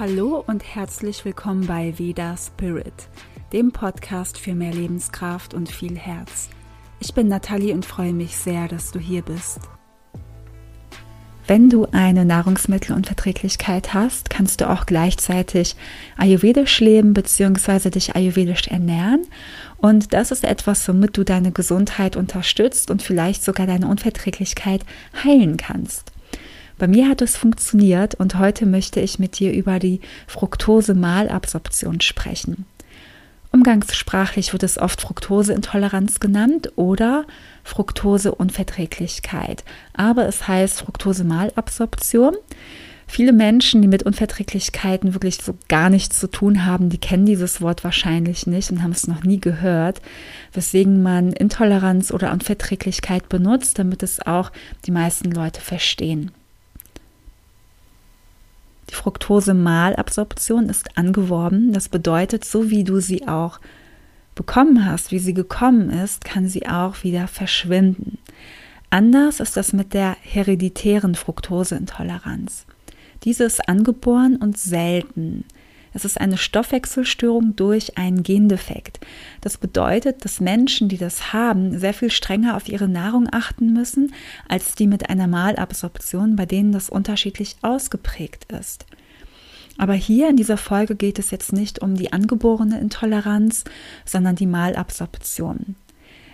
Hallo und herzlich willkommen bei Veda Spirit, dem Podcast für mehr Lebenskraft und viel Herz. Ich bin Nathalie und freue mich sehr, dass du hier bist. Wenn du eine Nahrungsmittelunverträglichkeit hast, kannst du auch gleichzeitig ayurvedisch leben bzw. dich ayurvedisch ernähren. Und das ist etwas, womit du deine Gesundheit unterstützt und vielleicht sogar deine Unverträglichkeit heilen kannst. Bei mir hat es funktioniert und heute möchte ich mit dir über die Fructose-Malabsorption sprechen. Umgangssprachlich wird es oft Fructoseintoleranz genannt oder Fructoseunverträglichkeit, aber es heißt Fructose-Malabsorption. Viele Menschen, die mit Unverträglichkeiten wirklich so gar nichts zu tun haben, die kennen dieses Wort wahrscheinlich nicht und haben es noch nie gehört, weswegen man Intoleranz oder Unverträglichkeit benutzt, damit es auch die meisten Leute verstehen. Die Fructose-Malabsorption ist angeworben. Das bedeutet, so wie du sie auch bekommen hast, wie sie gekommen ist, kann sie auch wieder verschwinden. Anders ist das mit der hereditären Fructoseintoleranz. Diese ist angeboren und selten. Es ist eine Stoffwechselstörung durch einen Gendefekt. Das bedeutet, dass Menschen, die das haben, sehr viel strenger auf ihre Nahrung achten müssen, als die mit einer Malabsorption, bei denen das unterschiedlich ausgeprägt ist. Aber hier in dieser Folge geht es jetzt nicht um die angeborene Intoleranz, sondern die Malabsorption.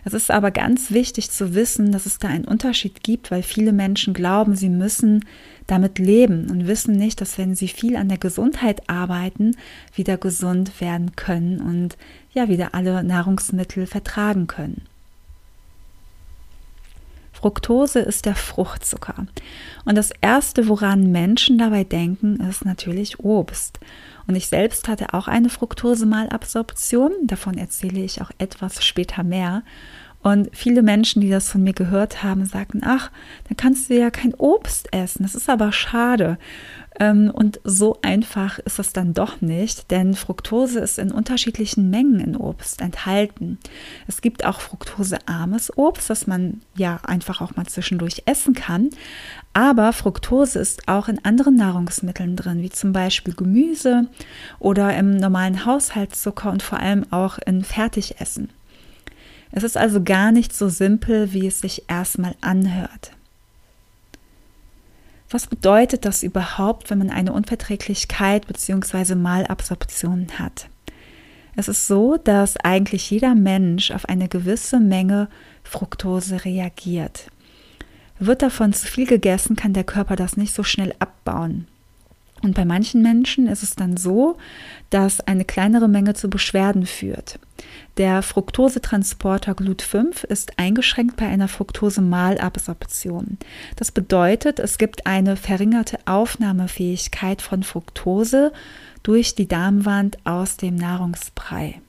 Es ist aber ganz wichtig zu wissen, dass es da einen Unterschied gibt, weil viele Menschen glauben, sie müssen damit leben und wissen nicht, dass wenn sie viel an der Gesundheit arbeiten, wieder gesund werden können und ja, wieder alle Nahrungsmittel vertragen können. Fructose ist der Fruchtzucker. Und das Erste, woran Menschen dabei denken, ist natürlich Obst. Und ich selbst hatte auch eine Fructose-Malabsorption. Davon erzähle ich auch etwas später mehr. Und viele Menschen, die das von mir gehört haben, sagten, ach, dann kannst du ja kein Obst essen. Das ist aber schade. Ähm, und so einfach ist es dann doch nicht, denn Fructose ist in unterschiedlichen Mengen in Obst enthalten. Es gibt auch fruktosearmes Obst, das man ja einfach auch mal zwischendurch essen kann. Aber Fructose ist auch in anderen Nahrungsmitteln drin, wie zum Beispiel Gemüse oder im normalen Haushaltszucker und vor allem auch in Fertigessen. Es ist also gar nicht so simpel, wie es sich erstmal anhört. Was bedeutet das überhaupt, wenn man eine Unverträglichkeit bzw. Malabsorption hat? Es ist so, dass eigentlich jeder Mensch auf eine gewisse Menge Fructose reagiert. Wird davon zu viel gegessen, kann der Körper das nicht so schnell abbauen. Und bei manchen Menschen ist es dann so, dass eine kleinere Menge zu Beschwerden führt. Der Fructosetransporter GLUT5 ist eingeschränkt bei einer Fructose-Malabsorption. Das bedeutet, es gibt eine verringerte Aufnahmefähigkeit von Fructose durch die Darmwand aus dem Nahrungsbrei.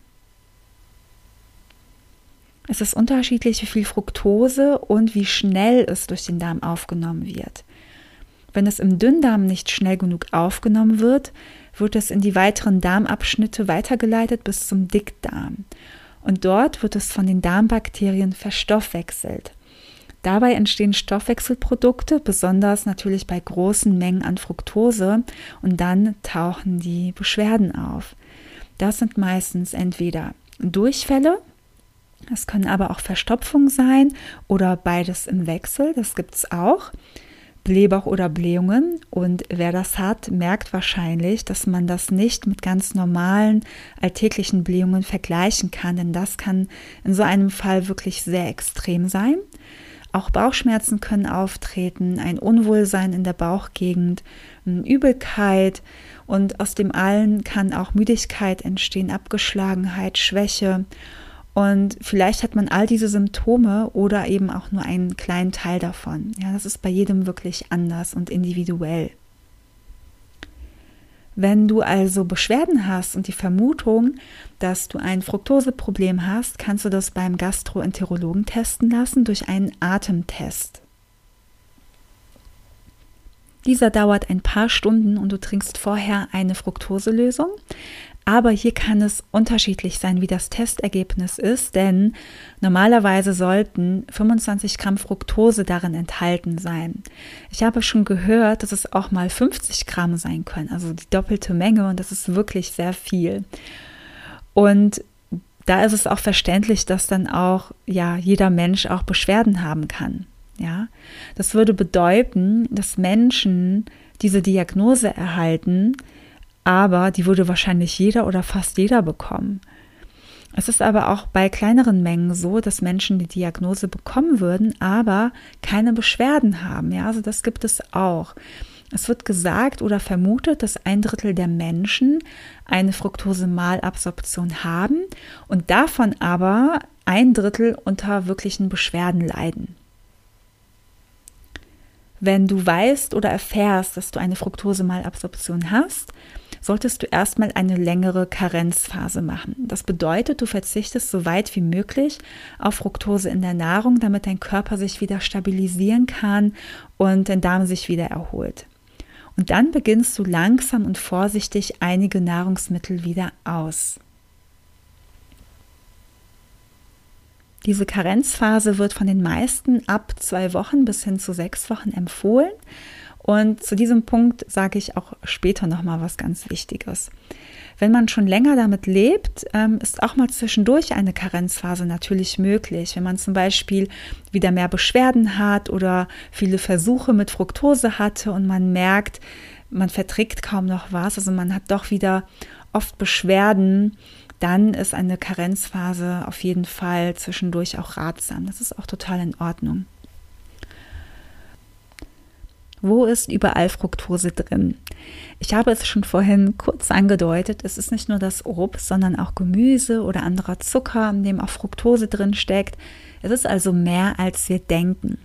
Es ist unterschiedlich, wie viel Fructose und wie schnell es durch den Darm aufgenommen wird. Wenn es im Dünndarm nicht schnell genug aufgenommen wird, wird es in die weiteren Darmabschnitte weitergeleitet bis zum Dickdarm. Und dort wird es von den Darmbakterien verstoffwechselt. Dabei entstehen Stoffwechselprodukte, besonders natürlich bei großen Mengen an Fructose, und dann tauchen die Beschwerden auf. Das sind meistens entweder Durchfälle, es können aber auch Verstopfungen sein oder beides im Wechsel, das gibt es auch. Blähbauch oder Blähungen. Und wer das hat, merkt wahrscheinlich, dass man das nicht mit ganz normalen alltäglichen Blähungen vergleichen kann, denn das kann in so einem Fall wirklich sehr extrem sein. Auch Bauchschmerzen können auftreten, ein Unwohlsein in der Bauchgegend, Übelkeit und aus dem allen kann auch Müdigkeit entstehen, Abgeschlagenheit, Schwäche und vielleicht hat man all diese Symptome oder eben auch nur einen kleinen Teil davon. Ja, das ist bei jedem wirklich anders und individuell. Wenn du also Beschwerden hast und die Vermutung, dass du ein Fructoseproblem hast, kannst du das beim Gastroenterologen testen lassen durch einen Atemtest. Dieser dauert ein paar Stunden und du trinkst vorher eine Fructoselösung. Aber hier kann es unterschiedlich sein, wie das Testergebnis ist, denn normalerweise sollten 25 Gramm Fructose darin enthalten sein. Ich habe schon gehört, dass es auch mal 50 Gramm sein können, also die doppelte Menge und das ist wirklich sehr viel. Und da ist es auch verständlich, dass dann auch ja jeder Mensch auch Beschwerden haben kann. Ja, das würde bedeuten, dass Menschen diese Diagnose erhalten, aber die würde wahrscheinlich jeder oder fast jeder bekommen. Es ist aber auch bei kleineren Mengen so, dass Menschen die Diagnose bekommen würden, aber keine Beschwerden haben. Ja, also das gibt es auch. Es wird gesagt oder vermutet, dass ein Drittel der Menschen eine Fructose-Malabsorption haben und davon aber ein Drittel unter wirklichen Beschwerden leiden. Wenn du weißt oder erfährst, dass du eine Fructose-Malabsorption hast, solltest du erstmal eine längere Karenzphase machen. Das bedeutet, du verzichtest so weit wie möglich auf Fructose in der Nahrung, damit dein Körper sich wieder stabilisieren kann und dein Darm sich wieder erholt. Und dann beginnst du langsam und vorsichtig einige Nahrungsmittel wieder aus. Diese Karenzphase wird von den meisten ab zwei Wochen bis hin zu sechs Wochen empfohlen. Und zu diesem Punkt sage ich auch später nochmal was ganz Wichtiges. Wenn man schon länger damit lebt, ähm, ist auch mal zwischendurch eine Karenzphase natürlich möglich. Wenn man zum Beispiel wieder mehr Beschwerden hat oder viele Versuche mit Fructose hatte und man merkt, man verträgt kaum noch was, also man hat doch wieder oft Beschwerden, dann ist eine Karenzphase auf jeden Fall zwischendurch auch ratsam. Das ist auch total in Ordnung. Wo ist überall Fructose drin? Ich habe es schon vorhin kurz angedeutet, es ist nicht nur das Obst, sondern auch Gemüse oder anderer Zucker, in dem auch Fructose drin steckt. Es ist also mehr, als wir denken.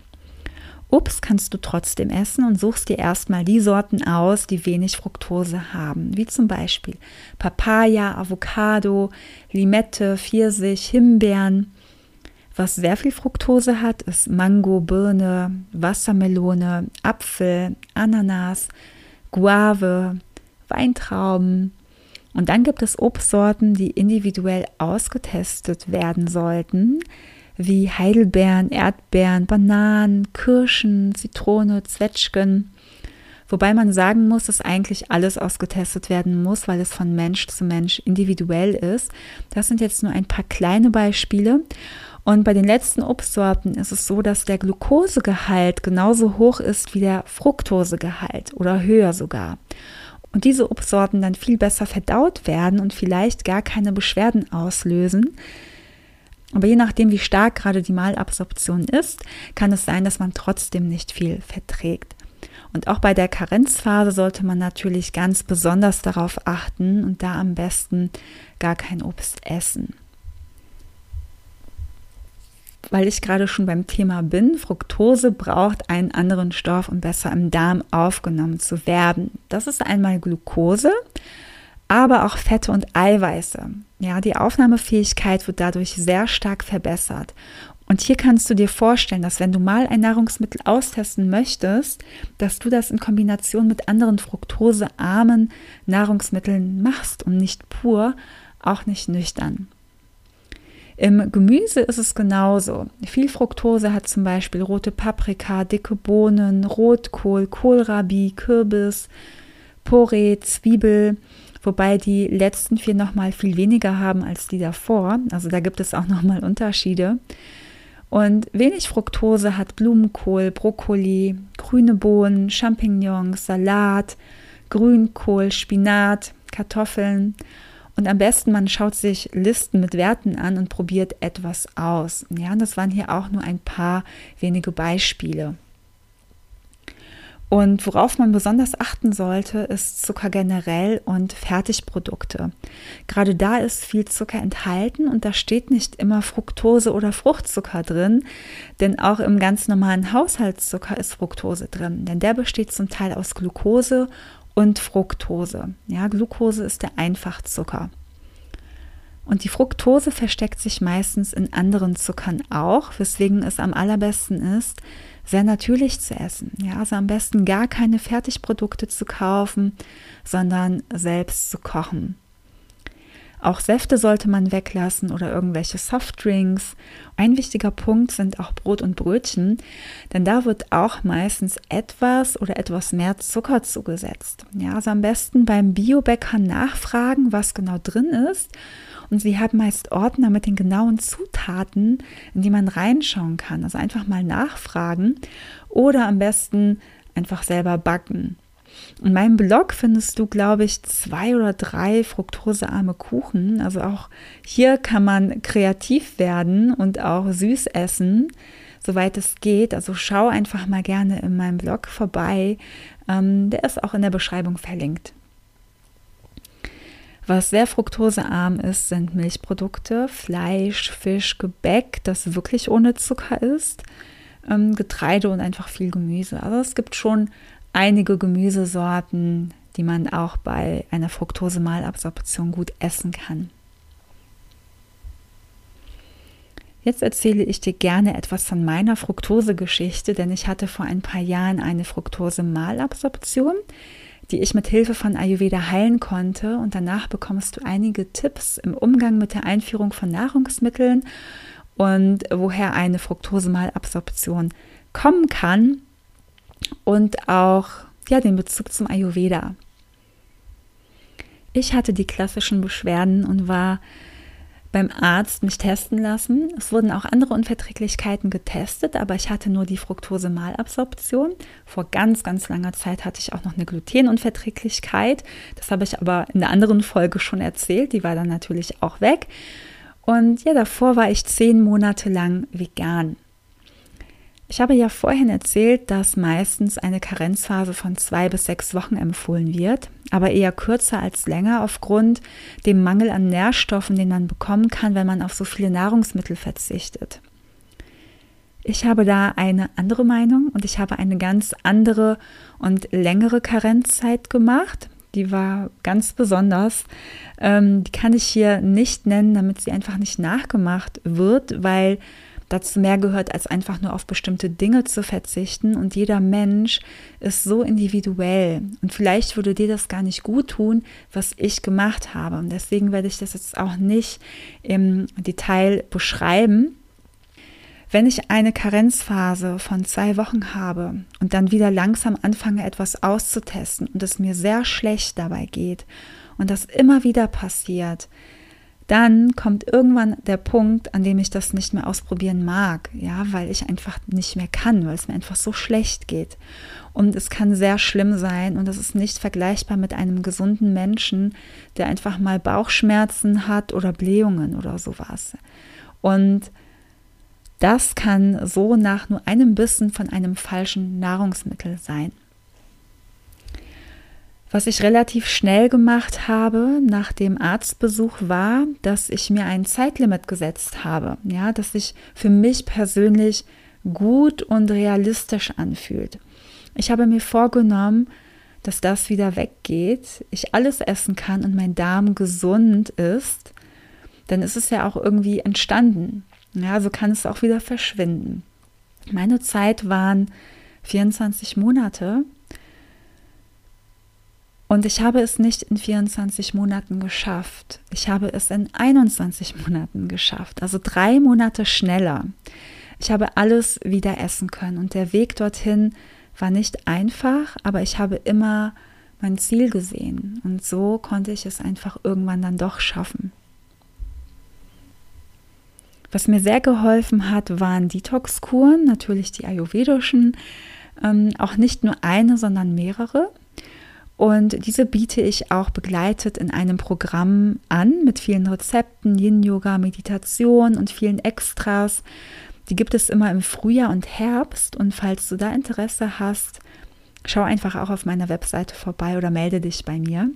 Obst kannst du trotzdem essen und suchst dir erstmal die Sorten aus, die wenig Fructose haben, wie zum Beispiel Papaya, Avocado, Limette, Pfirsich, Himbeeren. Was sehr viel Fructose hat, ist Mango, Birne, Wassermelone, Apfel, Ananas, Guave, Weintrauben. Und dann gibt es Obstsorten, die individuell ausgetestet werden sollten, wie Heidelbeeren, Erdbeeren, Bananen, Kirschen, Zitrone, Zwetschgen. Wobei man sagen muss, dass eigentlich alles ausgetestet werden muss, weil es von Mensch zu Mensch individuell ist. Das sind jetzt nur ein paar kleine Beispiele. Und bei den letzten Obstsorten ist es so, dass der Glukosegehalt genauso hoch ist wie der Fructosegehalt oder höher sogar. Und diese Obstsorten dann viel besser verdaut werden und vielleicht gar keine Beschwerden auslösen. Aber je nachdem, wie stark gerade die Malabsorption ist, kann es sein, dass man trotzdem nicht viel verträgt. Und auch bei der Karenzphase sollte man natürlich ganz besonders darauf achten und da am besten gar kein Obst essen weil ich gerade schon beim Thema bin, Fructose braucht einen anderen Stoff, um besser im Darm aufgenommen zu werden. Das ist einmal Glucose, aber auch Fette und Eiweiße. Ja, die Aufnahmefähigkeit wird dadurch sehr stark verbessert. Und hier kannst du dir vorstellen, dass wenn du mal ein Nahrungsmittel austesten möchtest, dass du das in Kombination mit anderen fruktosearmen Nahrungsmitteln machst und nicht pur, auch nicht nüchtern. Im Gemüse ist es genauso. Viel Fructose hat zum Beispiel rote Paprika, dicke Bohnen, Rotkohl, Kohlrabi, Kürbis, Porree, Zwiebel, wobei die letzten vier nochmal viel weniger haben als die davor. Also da gibt es auch nochmal Unterschiede. Und wenig Fructose hat Blumenkohl, Brokkoli, grüne Bohnen, Champignons, Salat, Grünkohl, Spinat, Kartoffeln und am besten, man schaut sich Listen mit Werten an und probiert etwas aus. Ja, das waren hier auch nur ein paar wenige Beispiele. Und worauf man besonders achten sollte, ist Zucker generell und Fertigprodukte. Gerade da ist viel Zucker enthalten und da steht nicht immer Fructose oder Fruchtzucker drin, denn auch im ganz normalen Haushaltszucker ist Fructose drin, denn der besteht zum Teil aus Glucose und Fructose. Ja, Glucose ist der Einfachzucker. Und die Fructose versteckt sich meistens in anderen Zuckern auch, weswegen es am allerbesten ist, sehr natürlich zu essen. Ja, also am besten gar keine Fertigprodukte zu kaufen, sondern selbst zu kochen. Auch Säfte sollte man weglassen oder irgendwelche Softdrinks. Ein wichtiger Punkt sind auch Brot und Brötchen, denn da wird auch meistens etwas oder etwas mehr Zucker zugesetzt. Ja, also am besten beim Biobäcker nachfragen, was genau drin ist. Und sie haben meist Ordner mit den genauen Zutaten, in die man reinschauen kann. Also einfach mal nachfragen oder am besten einfach selber backen. In meinem Blog findest du, glaube ich, zwei oder drei fruktosearme Kuchen. Also auch hier kann man kreativ werden und auch süß essen, soweit es geht. Also schau einfach mal gerne in meinem Blog vorbei. Ähm, der ist auch in der Beschreibung verlinkt. Was sehr fruktosearm ist, sind Milchprodukte, Fleisch, Fisch, Gebäck, das wirklich ohne Zucker ist, ähm, Getreide und einfach viel Gemüse. Also es gibt schon einige Gemüsesorten, die man auch bei einer Fructose-Malabsorption gut essen kann. Jetzt erzähle ich dir gerne etwas von meiner Fructose-Geschichte, denn ich hatte vor ein paar Jahren eine Fructose-Malabsorption, die ich mit Hilfe von Ayurveda heilen konnte. Und danach bekommst du einige Tipps im Umgang mit der Einführung von Nahrungsmitteln und woher eine Fructose-Malabsorption kommen kann und auch ja, den Bezug zum Ayurveda. Ich hatte die klassischen Beschwerden und war beim Arzt mich testen lassen. Es wurden auch andere Unverträglichkeiten getestet, aber ich hatte nur die Fructose-Malabsorption. Vor ganz, ganz langer Zeit hatte ich auch noch eine Glutenunverträglichkeit. Das habe ich aber in der anderen Folge schon erzählt. Die war dann natürlich auch weg. Und ja, davor war ich zehn Monate lang vegan. Ich habe ja vorhin erzählt, dass meistens eine Karenzphase von zwei bis sechs Wochen empfohlen wird, aber eher kürzer als länger aufgrund dem Mangel an Nährstoffen, den man bekommen kann, wenn man auf so viele Nahrungsmittel verzichtet. Ich habe da eine andere Meinung und ich habe eine ganz andere und längere Karenzzeit gemacht. Die war ganz besonders. Ähm, die kann ich hier nicht nennen, damit sie einfach nicht nachgemacht wird, weil dazu mehr gehört, als einfach nur auf bestimmte Dinge zu verzichten. Und jeder Mensch ist so individuell. Und vielleicht würde dir das gar nicht gut tun, was ich gemacht habe. Und deswegen werde ich das jetzt auch nicht im Detail beschreiben. Wenn ich eine Karenzphase von zwei Wochen habe und dann wieder langsam anfange, etwas auszutesten und es mir sehr schlecht dabei geht und das immer wieder passiert, dann kommt irgendwann der Punkt, an dem ich das nicht mehr ausprobieren mag, ja, weil ich einfach nicht mehr kann, weil es mir einfach so schlecht geht. Und es kann sehr schlimm sein und das ist nicht vergleichbar mit einem gesunden Menschen, der einfach mal Bauchschmerzen hat oder Blähungen oder sowas. Und das kann so nach nur einem Bissen von einem falschen Nahrungsmittel sein. Was ich relativ schnell gemacht habe nach dem Arztbesuch war, dass ich mir ein Zeitlimit gesetzt habe, ja, dass sich für mich persönlich gut und realistisch anfühlt. Ich habe mir vorgenommen, dass das wieder weggeht, ich alles essen kann und mein Darm gesund ist, dann ist es ja auch irgendwie entstanden. Ja, so kann es auch wieder verschwinden. Meine Zeit waren 24 Monate und ich habe es nicht in 24 Monaten geschafft. Ich habe es in 21 Monaten geschafft, also drei Monate schneller. Ich habe alles wieder essen können und der Weg dorthin war nicht einfach, aber ich habe immer mein Ziel gesehen und so konnte ich es einfach irgendwann dann doch schaffen. Was mir sehr geholfen hat, waren Detox-Kuren, natürlich die ayurvedischen, ähm, auch nicht nur eine, sondern mehrere. Und diese biete ich auch begleitet in einem Programm an mit vielen Rezepten, Yin-Yoga, Meditation und vielen Extras. Die gibt es immer im Frühjahr und Herbst. Und falls du da Interesse hast, schau einfach auch auf meiner Webseite vorbei oder melde dich bei mir.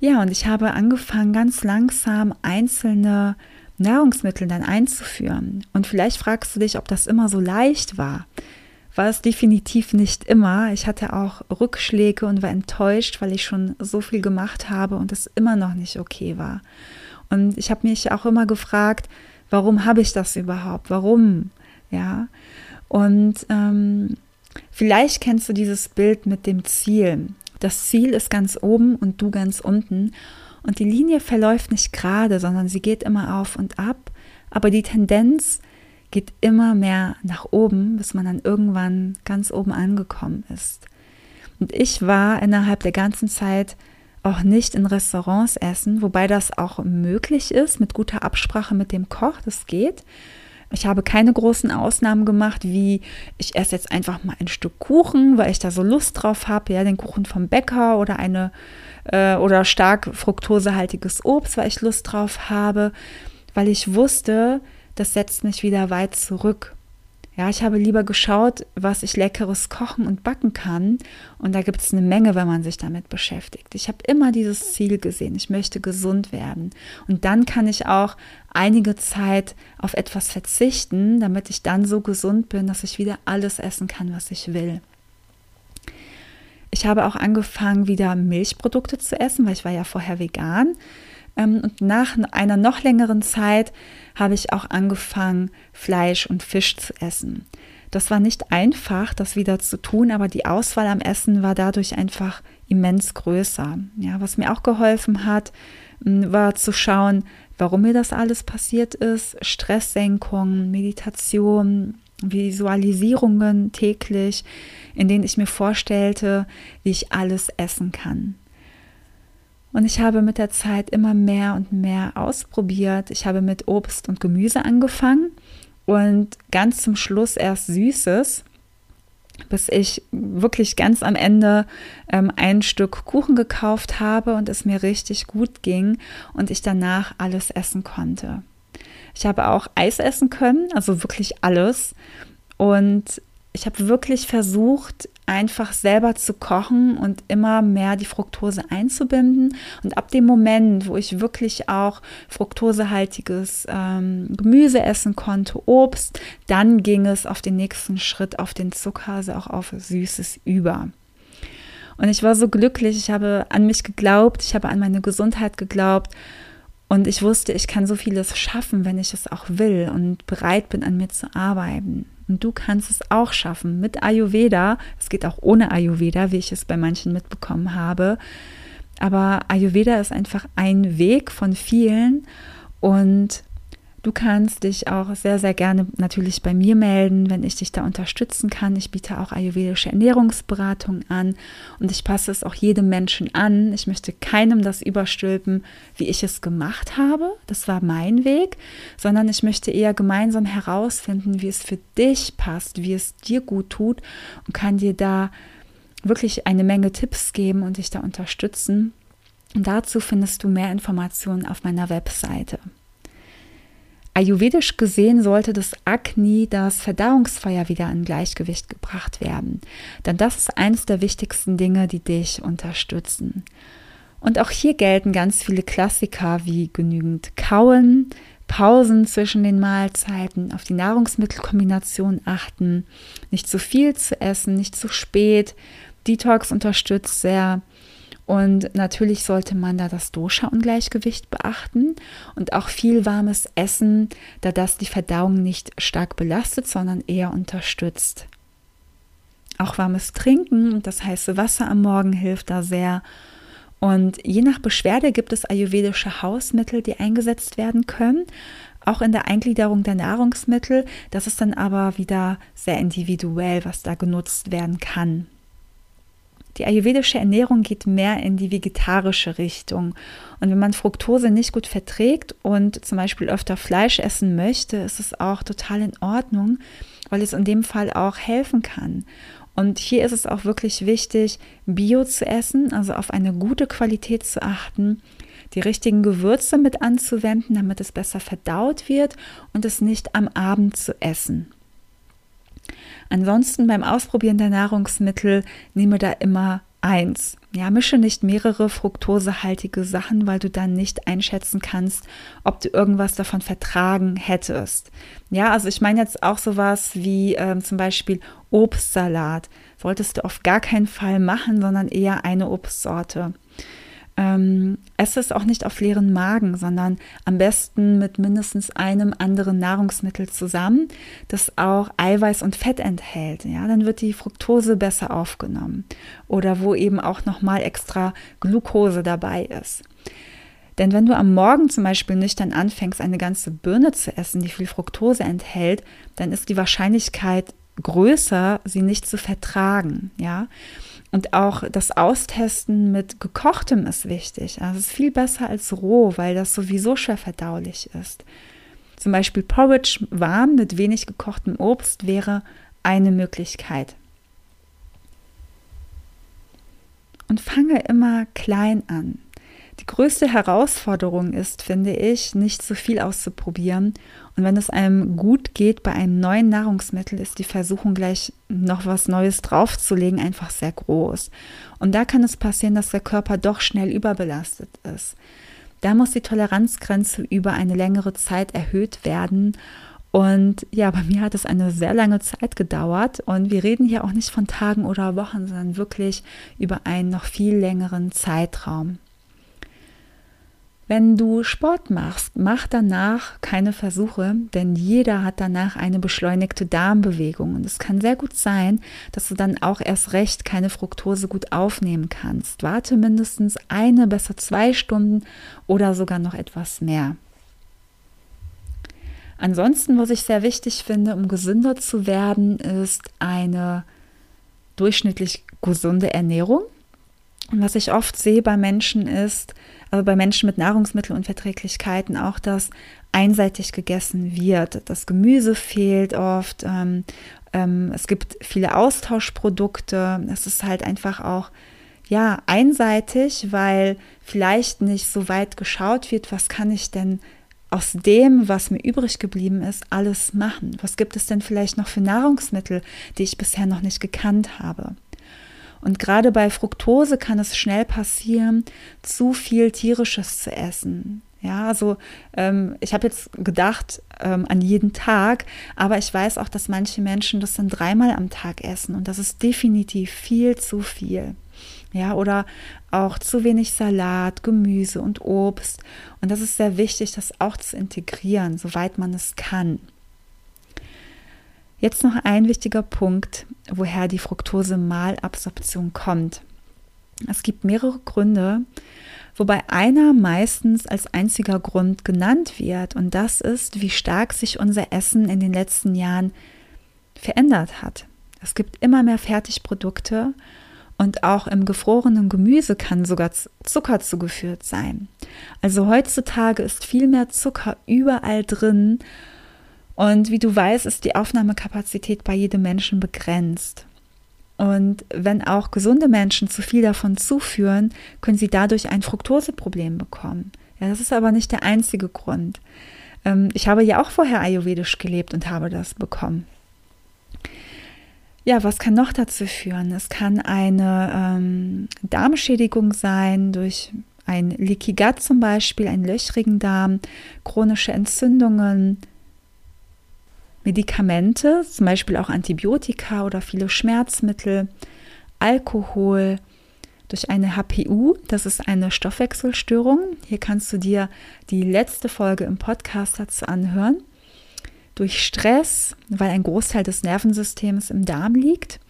Ja, und ich habe angefangen, ganz langsam einzelne Nahrungsmittel dann einzuführen. Und vielleicht fragst du dich, ob das immer so leicht war war es definitiv nicht immer. Ich hatte auch Rückschläge und war enttäuscht, weil ich schon so viel gemacht habe und es immer noch nicht okay war. Und ich habe mich auch immer gefragt, warum habe ich das überhaupt? Warum? Ja. Und ähm, vielleicht kennst du dieses Bild mit dem Ziel. Das Ziel ist ganz oben und du ganz unten. Und die Linie verläuft nicht gerade, sondern sie geht immer auf und ab. Aber die Tendenz geht immer mehr nach oben, bis man dann irgendwann ganz oben angekommen ist. Und ich war innerhalb der ganzen Zeit auch nicht in Restaurants essen, wobei das auch möglich ist mit guter Absprache mit dem Koch, das geht. Ich habe keine großen Ausnahmen gemacht, wie ich esse jetzt einfach mal ein Stück Kuchen, weil ich da so Lust drauf habe, ja, den Kuchen vom Bäcker oder eine äh, oder stark fruktosehaltiges Obst, weil ich Lust drauf habe, weil ich wusste, das setzt mich wieder weit zurück. Ja, ich habe lieber geschaut, was ich leckeres kochen und backen kann. Und da gibt es eine Menge, wenn man sich damit beschäftigt. Ich habe immer dieses Ziel gesehen, ich möchte gesund werden. Und dann kann ich auch einige Zeit auf etwas verzichten, damit ich dann so gesund bin, dass ich wieder alles essen kann, was ich will. Ich habe auch angefangen, wieder Milchprodukte zu essen, weil ich war ja vorher vegan. Ähm, und nach einer noch längeren Zeit habe ich auch angefangen, Fleisch und Fisch zu essen. Das war nicht einfach, das wieder zu tun, aber die Auswahl am Essen war dadurch einfach immens größer. Ja, was mir auch geholfen hat, war zu schauen, warum mir das alles passiert ist. Stresssenkung, Meditation, Visualisierungen täglich, in denen ich mir vorstellte, wie ich alles essen kann. Und ich habe mit der Zeit immer mehr und mehr ausprobiert. Ich habe mit Obst und Gemüse angefangen und ganz zum Schluss erst Süßes, bis ich wirklich ganz am Ende ähm, ein Stück Kuchen gekauft habe und es mir richtig gut ging und ich danach alles essen konnte. Ich habe auch Eis essen können, also wirklich alles. Und ich habe wirklich versucht, einfach selber zu kochen und immer mehr die Fructose einzubinden. Und ab dem Moment, wo ich wirklich auch fruktosehaltiges ähm, Gemüse essen konnte, Obst, dann ging es auf den nächsten Schritt, auf den Zucker, also auch auf Süßes über. Und ich war so glücklich, ich habe an mich geglaubt, ich habe an meine Gesundheit geglaubt und ich wusste, ich kann so vieles schaffen, wenn ich es auch will und bereit bin, an mir zu arbeiten. Und du kannst es auch schaffen mit Ayurveda. Es geht auch ohne Ayurveda, wie ich es bei manchen mitbekommen habe. Aber Ayurveda ist einfach ein Weg von vielen. Und Du kannst dich auch sehr, sehr gerne natürlich bei mir melden, wenn ich dich da unterstützen kann. Ich biete auch ayurvedische Ernährungsberatung an und ich passe es auch jedem Menschen an. Ich möchte keinem das überstülpen, wie ich es gemacht habe. Das war mein Weg, sondern ich möchte eher gemeinsam herausfinden, wie es für dich passt, wie es dir gut tut und kann dir da wirklich eine Menge Tipps geben und dich da unterstützen. Und dazu findest du mehr Informationen auf meiner Webseite. Ayurvedisch gesehen sollte das Agni, das Verdauungsfeuer, wieder in Gleichgewicht gebracht werden. Denn das ist eines der wichtigsten Dinge, die dich unterstützen. Und auch hier gelten ganz viele Klassiker wie genügend Kauen, Pausen zwischen den Mahlzeiten, auf die Nahrungsmittelkombination achten, nicht zu viel zu essen, nicht zu spät. Detox unterstützt sehr und natürlich sollte man da das Dosha-Ungleichgewicht beachten und auch viel warmes Essen, da das die Verdauung nicht stark belastet, sondern eher unterstützt. Auch warmes Trinken und das heiße Wasser am Morgen hilft da sehr. Und je nach Beschwerde gibt es ayurvedische Hausmittel, die eingesetzt werden können, auch in der Eingliederung der Nahrungsmittel. Das ist dann aber wieder sehr individuell, was da genutzt werden kann. Die ayurvedische Ernährung geht mehr in die vegetarische Richtung. Und wenn man Fructose nicht gut verträgt und zum Beispiel öfter Fleisch essen möchte, ist es auch total in Ordnung, weil es in dem Fall auch helfen kann. Und hier ist es auch wirklich wichtig, Bio zu essen, also auf eine gute Qualität zu achten, die richtigen Gewürze mit anzuwenden, damit es besser verdaut wird und es nicht am Abend zu essen. Ansonsten beim Ausprobieren der Nahrungsmittel nehme da immer eins. Ja, mische nicht mehrere fruktosehaltige Sachen, weil du dann nicht einschätzen kannst, ob du irgendwas davon vertragen hättest. Ja, also ich meine jetzt auch sowas wie ähm, zum Beispiel Obstsalat. Solltest du auf gar keinen Fall machen, sondern eher eine Obstsorte. Ähm, esse es auch nicht auf leeren Magen, sondern am besten mit mindestens einem anderen Nahrungsmittel zusammen, das auch Eiweiß und Fett enthält. Ja, dann wird die Fructose besser aufgenommen oder wo eben auch nochmal extra Glucose dabei ist. Denn wenn du am Morgen zum Beispiel nüchtern anfängst, eine ganze Birne zu essen, die viel Fructose enthält, dann ist die Wahrscheinlichkeit größer, sie nicht zu vertragen, ja. Und auch das Austesten mit gekochtem ist wichtig. Also es ist viel besser als roh, weil das sowieso schwer verdaulich ist. Zum Beispiel Porridge warm mit wenig gekochtem Obst wäre eine Möglichkeit. Und fange immer klein an. Die größte Herausforderung ist, finde ich, nicht zu viel auszuprobieren. Und wenn es einem gut geht bei einem neuen Nahrungsmittel, ist die Versuchung gleich noch was Neues draufzulegen einfach sehr groß. Und da kann es passieren, dass der Körper doch schnell überbelastet ist. Da muss die Toleranzgrenze über eine längere Zeit erhöht werden. Und ja, bei mir hat es eine sehr lange Zeit gedauert. Und wir reden hier auch nicht von Tagen oder Wochen, sondern wirklich über einen noch viel längeren Zeitraum. Wenn du Sport machst, mach danach keine Versuche, denn jeder hat danach eine beschleunigte Darmbewegung. Und es kann sehr gut sein, dass du dann auch erst recht keine Fructose gut aufnehmen kannst. Warte mindestens eine, besser zwei Stunden oder sogar noch etwas mehr. Ansonsten, was ich sehr wichtig finde, um gesünder zu werden, ist eine durchschnittlich gesunde Ernährung. Und was ich oft sehe bei Menschen ist, bei Menschen mit Nahrungsmittelunverträglichkeiten auch, dass einseitig gegessen wird. Das Gemüse fehlt oft. Ähm, ähm, es gibt viele Austauschprodukte. Es ist halt einfach auch ja einseitig, weil vielleicht nicht so weit geschaut wird, was kann ich denn aus dem, was mir übrig geblieben ist, alles machen? Was gibt es denn vielleicht noch für Nahrungsmittel, die ich bisher noch nicht gekannt habe? Und gerade bei Fructose kann es schnell passieren, zu viel tierisches zu essen. Ja, also ähm, ich habe jetzt gedacht ähm, an jeden Tag, aber ich weiß auch, dass manche Menschen das dann dreimal am Tag essen und das ist definitiv viel zu viel. Ja, oder auch zu wenig Salat, Gemüse und Obst. Und das ist sehr wichtig, das auch zu integrieren, soweit man es kann. Jetzt noch ein wichtiger Punkt, woher die Fructose-Malabsorption kommt. Es gibt mehrere Gründe, wobei einer meistens als einziger Grund genannt wird und das ist, wie stark sich unser Essen in den letzten Jahren verändert hat. Es gibt immer mehr Fertigprodukte und auch im gefrorenen Gemüse kann sogar Zucker zugeführt sein. Also heutzutage ist viel mehr Zucker überall drin und wie du weißt, ist die Aufnahmekapazität bei jedem Menschen begrenzt. Und wenn auch gesunde Menschen zu viel davon zuführen, können sie dadurch ein Fructoseproblem bekommen. Ja, das ist aber nicht der einzige Grund. Ähm, ich habe ja auch vorher ayurvedisch gelebt und habe das bekommen. Ja, was kann noch dazu führen? Es kann eine ähm, Darmschädigung sein durch ein Leaky Gut zum Beispiel, einen löchrigen Darm, chronische Entzündungen, Medikamente, zum Beispiel auch Antibiotika oder viele Schmerzmittel, Alkohol, durch eine HPU, das ist eine Stoffwechselstörung. Hier kannst du dir die letzte Folge im Podcast dazu anhören. Durch Stress, weil ein Großteil des Nervensystems im Darm liegt.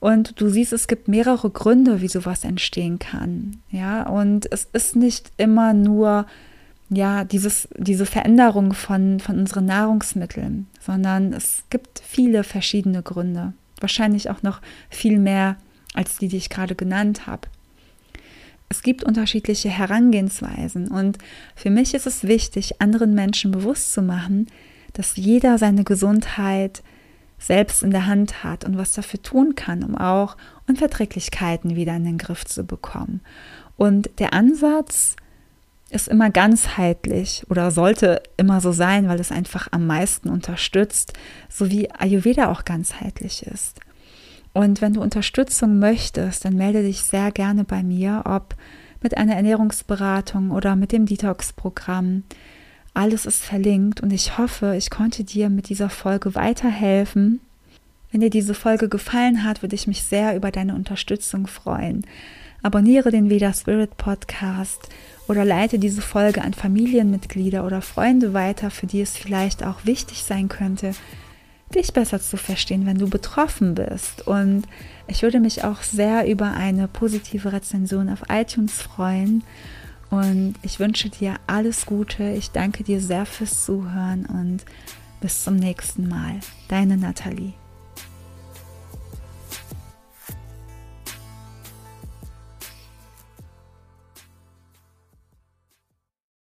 Und du siehst, es gibt mehrere Gründe, wie sowas entstehen kann. Ja, und es ist nicht immer nur ja, dieses, diese Veränderung von, von unseren Nahrungsmitteln, sondern es gibt viele verschiedene Gründe. Wahrscheinlich auch noch viel mehr als die, die ich gerade genannt habe. Es gibt unterschiedliche Herangehensweisen und für mich ist es wichtig, anderen Menschen bewusst zu machen, dass jeder seine Gesundheit selbst in der Hand hat und was dafür tun kann, um auch Unverträglichkeiten wieder in den Griff zu bekommen. Und der Ansatz, ist immer ganzheitlich oder sollte immer so sein, weil es einfach am meisten unterstützt, so wie Ayurveda auch ganzheitlich ist. Und wenn du Unterstützung möchtest, dann melde dich sehr gerne bei mir, ob mit einer Ernährungsberatung oder mit dem Detox-Programm. Alles ist verlinkt und ich hoffe, ich konnte dir mit dieser Folge weiterhelfen. Wenn dir diese Folge gefallen hat, würde ich mich sehr über deine Unterstützung freuen. Abonniere den Veda Spirit Podcast oder leite diese Folge an Familienmitglieder oder Freunde weiter, für die es vielleicht auch wichtig sein könnte, dich besser zu verstehen, wenn du betroffen bist. Und ich würde mich auch sehr über eine positive Rezension auf iTunes freuen. Und ich wünsche dir alles Gute. Ich danke dir sehr fürs Zuhören und bis zum nächsten Mal. Deine Nathalie.